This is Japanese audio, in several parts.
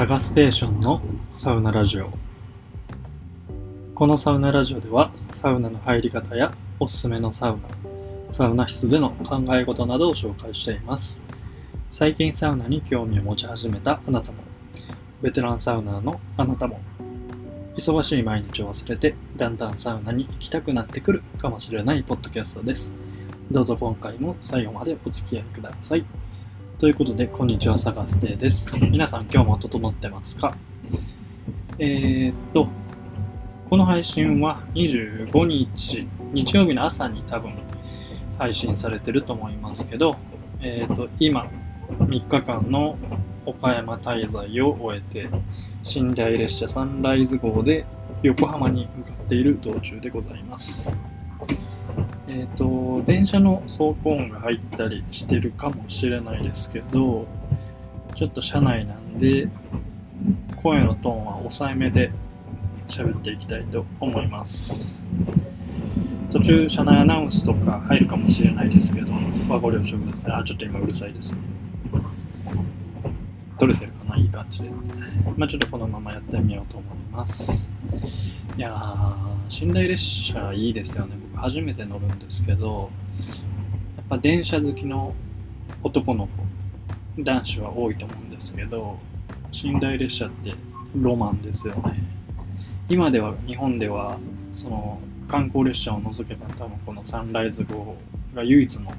サガステーションのサウナラジオ。このサウナラジオではサウナの入り方やおすすめのサウナサウナ室での考え事などを紹介しています。最近サウナに興味を持ち始めたあなたも。ベテランサウナーのあなたも。忙しい毎日を忘れてだんだんサウナに行きたくなってくるかもしれないポッドキャストです。どうぞ今回も最後までお付き合いください。ということで、こんにちは、サガステです。皆さん、今日も整ってますか？えー、っと、この配信は25日、日曜日の朝に多分配信されてると思いますけど、えー、っと、今、3日間の岡山滞在を終えて、寝台列車サンライズ号で横浜に向かっている道中でございます。え、ー、と、電車の走行音が入ったりしてるかもしれないですけど、ちょっと車内なんで、声のトーンは抑えめで喋っていきたいと思います。途中、車内アナウンスとか入るかもしれないですけど、そこはご了承ください。あ、ちょっと今うるさいです。取れてるかな？いい感じで。まあ、ちょっとこのままやってみようと思います。いやー、寝台列車いいですよね。初めて乗るんですけど、やっぱ電車好きの男の子、男子は多いと思うんですけど、寝台列車ってロマンですよね。今では日本ではその観光列車を除けば多分このサンライズ号が唯一の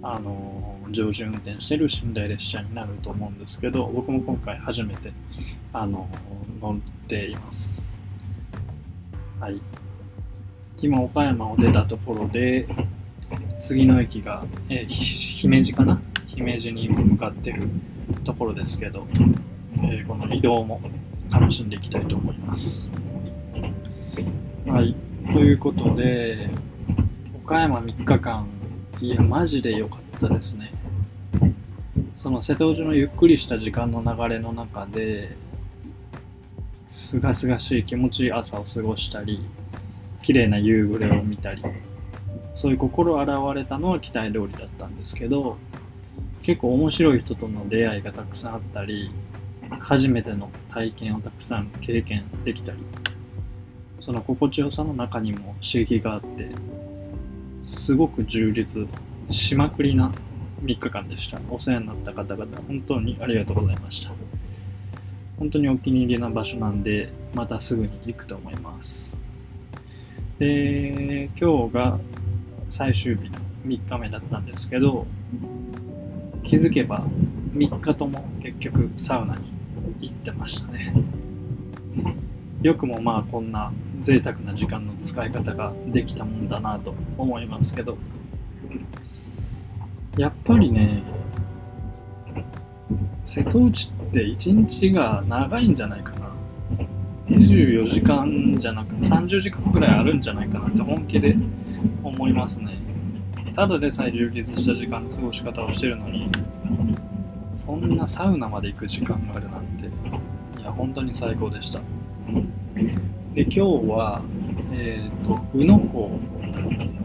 あの常時運転してる寝台列車になると思うんですけど僕も今回初めてあの乗っていますはい今岡山を出たところで次の駅が、えー、姫路かな？姫路に向かってるところですけど、えー、この移動も楽しんでいきたいと思います。はい。ということで岡山3日間。いや、マジで良かったですね。その瀬戸内のゆっくりした時間の流れの中で、すがすがしい気持ちいい朝を過ごしたり、綺麗な夕暮れを見たり、そういう心現れたのは期待通りだったんですけど、結構面白い人との出会いがたくさんあったり、初めての体験をたくさん経験できたり、その心地よさの中にも刺激があって、すごく充実しまくりな3日間でした。お世話になった方々、本当にありがとうございました。本当にお気に入りな場所なんで、またすぐに行くと思います。で、今日が最終日の3日目だったんですけど、気づけば3日とも結局サウナに行ってましたね。よくもまあこんな贅沢な時間の使い方ができたもんだなと思いますけどやっぱりね瀬戸内って一日が長いんじゃないかな24時間じゃなくて30時間くらいあるんじゃないかなって本気で思いますね。ただでさえ充実した時間の過ごし方をしてるのにそんなサウナまで行く時間があるなんていや本当に最高でした。で今日は、えーと、宇野港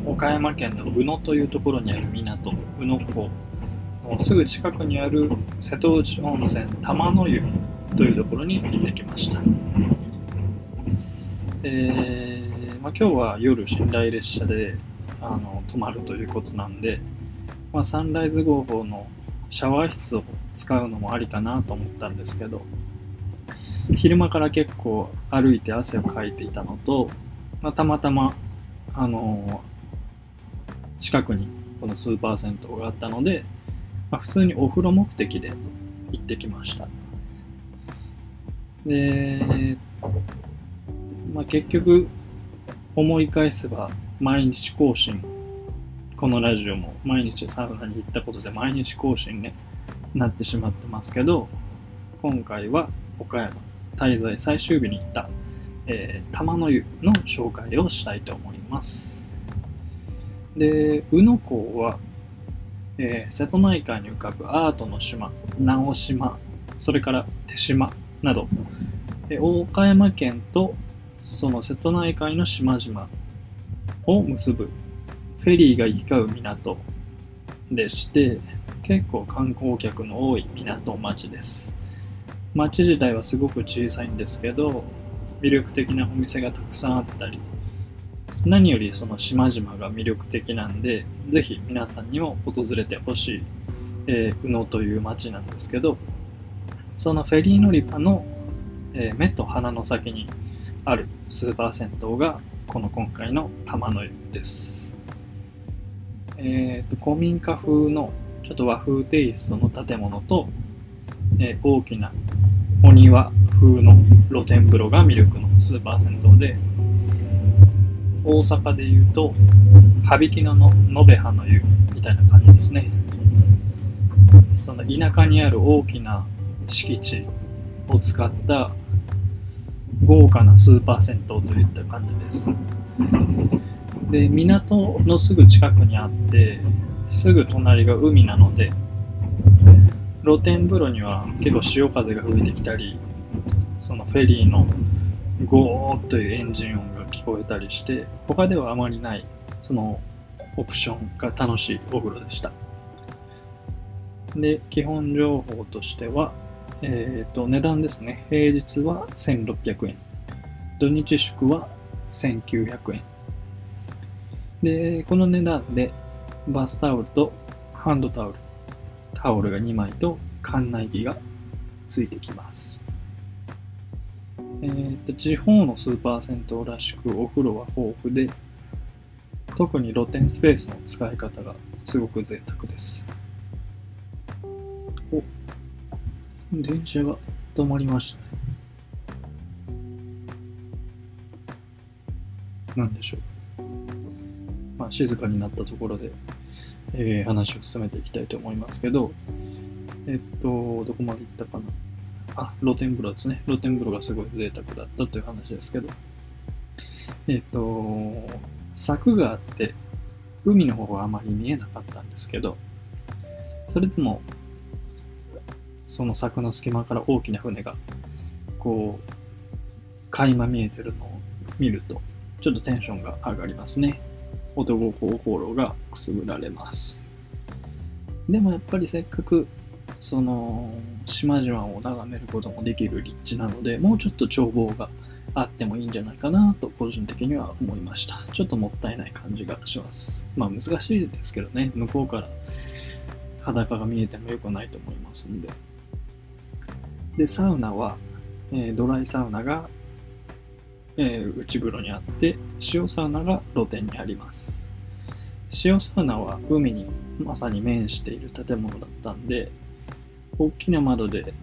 岡山県の宇野というところにある港宇野港のすぐ近くにある瀬戸内温泉玉の湯というところに行ってきました、えーまあ、今日は夜寝台列車であの泊まるということなんで、まあ、サンライズ号のシャワー室を使うのもありかなと思ったんですけど昼間から結構歩いて汗をかいていたのと、まあ、たまたま、あのー、近くにこのスーパー銭湯があったので、まあ、普通にお風呂目的で行ってきました。で、まあ、結局思い返せば毎日更新このラジオも毎日サウナに行ったことで毎日更新ねなってしまってますけど今回は岡山滞在最終日に行った、えー、玉の湯の紹介をしたいと思います。で、宇野港は、えー、瀬戸内海に浮かぶアートの島、直島、それから手島など、えー、岡山県とその瀬戸内海の島々を結ぶフェリーが行き交う港でして、結構観光客の多い港町です。街自体はすごく小さいんですけど、魅力的なお店がたくさんあったり、何よりその島々が魅力的なんで、ぜひ皆さんにも訪れてほしい、えー、宇野という町なんですけど、そのフェリー乗り場の、えー、目と鼻の先にあるスーパー銭湯がこの今回の玉の湯です。え、ー、と、古民家風のちょっと和風テイストの建物と、えー、大きなお庭風の露天風呂が魅力のスーパー銭湯で、大阪で言うと、羽曳野の延べ葉の湯みたいな感じですね。その田舎にある大きな敷地を使った豪華なスーパー銭湯といった感じです。で、港のすぐ近くにあって、すぐ隣が海なので、露天風呂には結構潮風が吹いてきたり、そのフェリーのゴーというエンジン音が聞こえたりして、他ではあまりない、そのオプションが楽しいお風呂でした。で、基本情報としては、えっ、ー、と、値段ですね。平日は1600円。土日祝は1900円。で、この値段でバスタオルとハンドタオル、タオルが2枚と館内着がついてきます。えっ、ー、と、地方のスーパー銭湯らしくお風呂は豊富で、特に露天スペースの使い方がすごく贅沢です。電車が止まりましたね。なんでしょう。まあ、静かになったところで、えー、話を進めていきたいと思いますけど、えっと、どこまで行ったかな。あ、露天風呂ですね。露天風呂がすごい贅沢だったという話ですけど、えっと、柵があって、海の方はあまり見えなかったんですけど、それでもその柵の隙間から大きな船が、こう、垣間見えてるのを見ると、ちょっとテンションが上がりますね。男心がくすぐられます。でもやっぱりせっかく、その、島々を眺めることもできる立地なので、もうちょっと眺望があってもいいんじゃないかなと個人的には思いました。ちょっともったいない感じがします。まあ難しいですけどね、向こうから裸が見えても良くないと思いますんで。で、サウナは、えー、ドライサウナが、えー、内風呂にあって、塩サウナが露天にあります。塩サウナは海にまさに面している建物だったんで、大きな窓で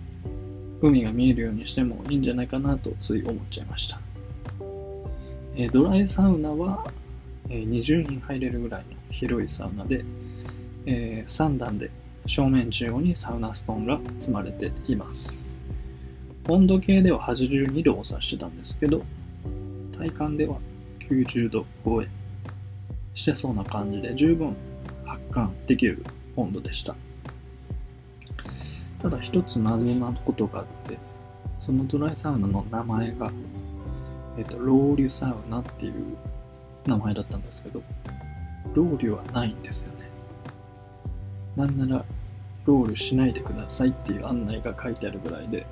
海が見えるようにしてもいいんじゃないかなとつい思っちゃいました。えー、ドライサウナは、えー、20人入れるぐらいの広いサウナで、えー、3段で正面中央にサウナストーンが積まれています。温度計では82度を指してたんですけど、体感では90度超えしてそうな感じで十分発汗できる温度でした。ただ一つ謎なことがあって、そのドライサウナの名前が、えっと、ロウリュサウナっていう名前だったんですけど、ロウリュはないんですよね。なんなら、ロールしないでくださいっていう案内が書いてあるぐらいで、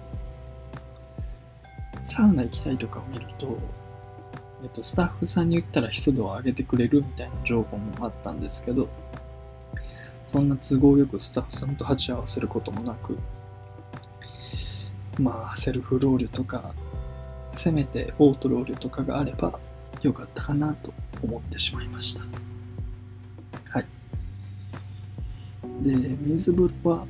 サウナ行きたいとかを見ると、えっと、スタッフさんに言ったら湿度を上げてくれるみたいな情報もあったんですけど、そんな都合よくスタッフさんと鉢合わせることもなく、まあ、セルフロールとか、せめてオートロールとかがあればよかったかなと思ってしまいました。はい。で、水風呂は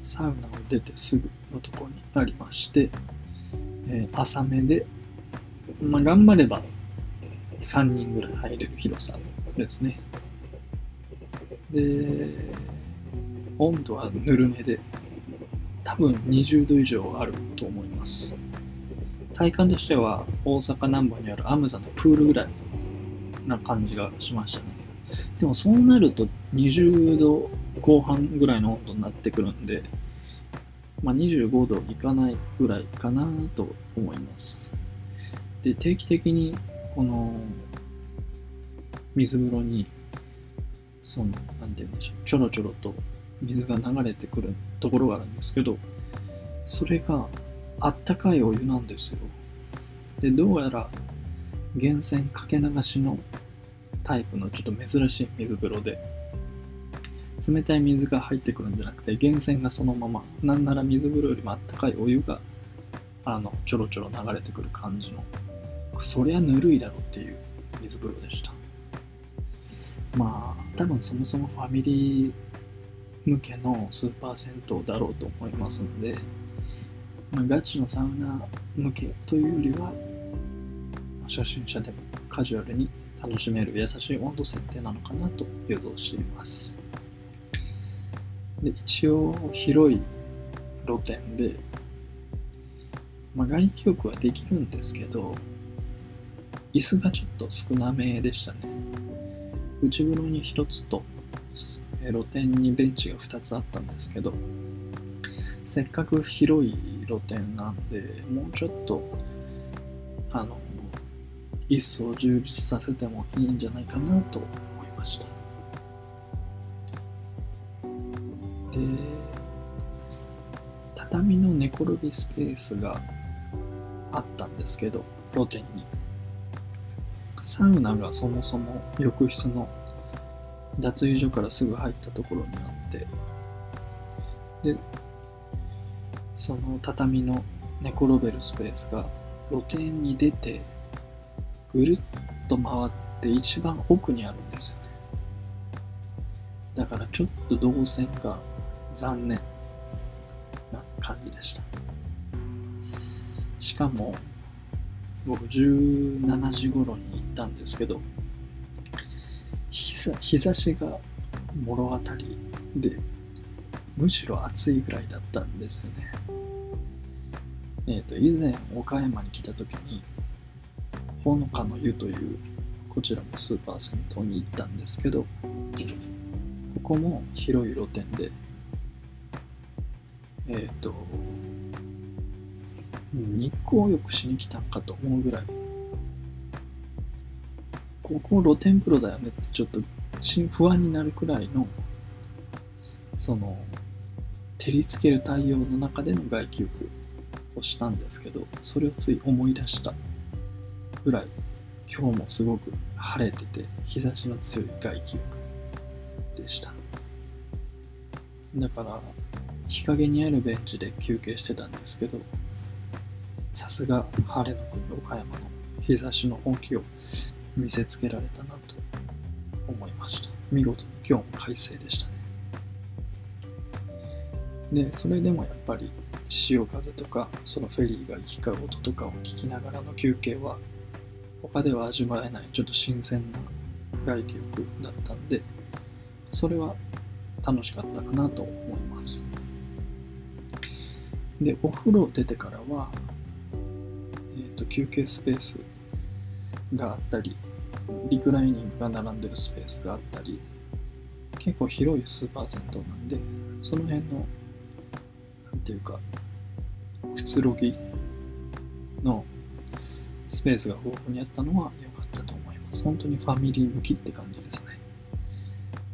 サウナを出てすぐのところにありまして、えー、浅めで、まあ、頑張れば3人ぐらい入れる広さですね。で、温度はぬるめで、多分20度以上あると思います。体感としては大阪南部にあるアムザのプールぐらいな感じがしましたね。でもそうなると20度後半ぐらいの温度になってくるんで、まあ、25度いかないぐらいかなと思います。で、定期的にこの水風呂に、その、なんて言うんでしょう、ちょろちょろと水が流れてくるところがあるんですけど、それがあったかいお湯なんですよ。で、どうやら源泉かけ流しのタイプのちょっと珍しい水風呂で、冷たい水が入ってくるんじゃなくて、源泉がそのまま、なんなら水風呂よりもあったかいお湯が、あの、ちょろちょろ流れてくる感じの、そりゃぬるいだろうっていう水風呂でした。まあ、多分そもそもファミリー向けのスーパー銭湯だろうと思いますので、まあ、ガチのサウナ向けというよりは、初心者でもカジュアルに楽しめる優しい温度設定なのかなと予想しています。で一応広い露天で、まあ、外気浴はできるんですけど、椅子がちょっと少なめでしたね。内風呂に1つと、露天にベンチが2つあったんですけど、せっかく広い露天なんで、もうちょっと、あの、椅子を充実させてもいいんじゃないかなと思いました。で、畳の寝転びスペースがあったんですけど、露天に。サウナがそもそも浴室の脱衣所からすぐ入ったところにあって、で、その畳の寝転べるスペースが露天に出て、ぐるっと回って一番奥にあるんですよね。だからちょっと動線が残念な感じでした。しかも、僕17時頃に行ったんですけど、日差しがもろ当たりで、むしろ暑いぐらいだったんですよね。えっ、ー、と、以前岡山に来た時に、ほのかの湯というこちらもスーパー銭湯に行ったんですけど、ここも広い露店で、えっ、ー、と、日光浴しに来たんかと思うぐらい、ここ露天風呂だよねってちょっと不安になるくらいの、その、照りつける太陽の中での外気浴をしたんですけど、それをつい思い出したぐらい、今日もすごく晴れてて、日差しの強い外気浴でした。だから、日陰にあるベンチで休憩してたんですけど、さすが晴れの国岡山の日差しの本気を見せつけられたなと思いました。見事に今日も快晴でしたね。で、それでもやっぱり潮風とか、そのフェリーが行き交う音とかを聞きながらの休憩は、他では味わえないちょっと新鮮な外気浴だったんで、それは楽しかったかなと思います。で、お風呂出てからは、えっ、ー、と、休憩スペースがあったり、リクライニングが並んでるスペースがあったり、結構広いスーパー銭湯なんで、その辺の、なんていうか、くつろぎのスペースが豊富にあったのは良かったと思います。本当にファミリー向きって感じですね。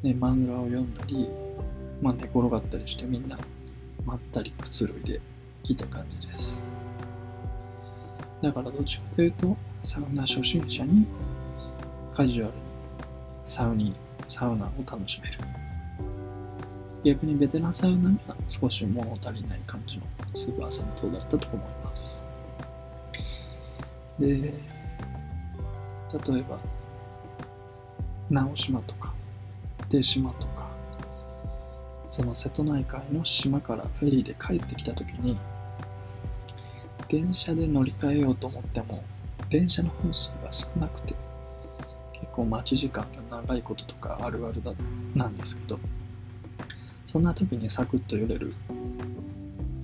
で、漫画を読んだり、まあ、寝転がったりしてみんなまったりくつろいでいた感じです。だからどっちかというと、サウナ初心者にカジュアルにサウニサウナを楽しめる。逆にベテランサウナには少し物足りない感じのスーパー銭湯だったと思います。で、例えば、直島とか、出島とか、その瀬戸内海の島からフェリーで帰ってきた時に、電車で乗り換えようと思っても、電車の本数が少なくて、結構待ち時間が長いこととかあるあるだなんですけど、そんな時にサクッと寄れる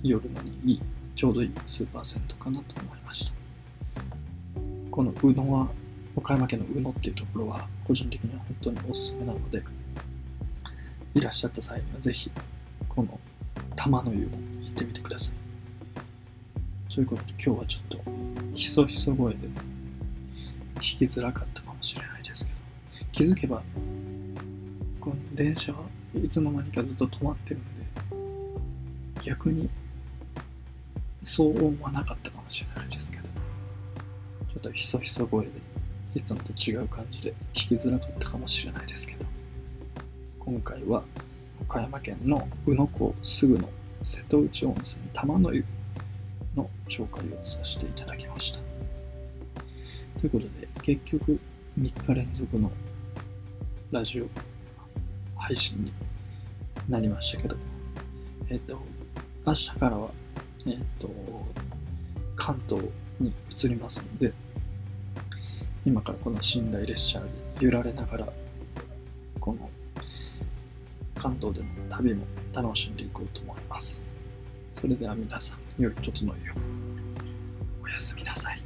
夜のにいい、ちょうどいいスーパー銭湯かなと思いました。この宇野は、岡山県の宇野っていうところは、個人的には本当におすすめなので、いらっしゃった際にはぜひ、この玉の湯も行ってみてください。ということで今日はちょっと、ひそひそ声で聞きづらかったかもしれないですけど、気づけば、この電車はいつの間にかずっと止まってるんで、逆に騒音はなかったかもしれないですけど、ちょっとひそひそ声で、いつもと違う感じで聞きづらかったかもしれないですけど、今回は岡山県の宇野港すぐの瀬戸内温泉玉の湯の紹介をさせていただきました。ということで、結局3日連続のラジオ配信になりましたけど、えっ、と、明日からは、えっ、と、関東に移りますので、今からこの寝台列車に揺られながら、この関東での旅も楽しんでいこうと思います。それでは皆さん、良い整いを。おやすみなさい。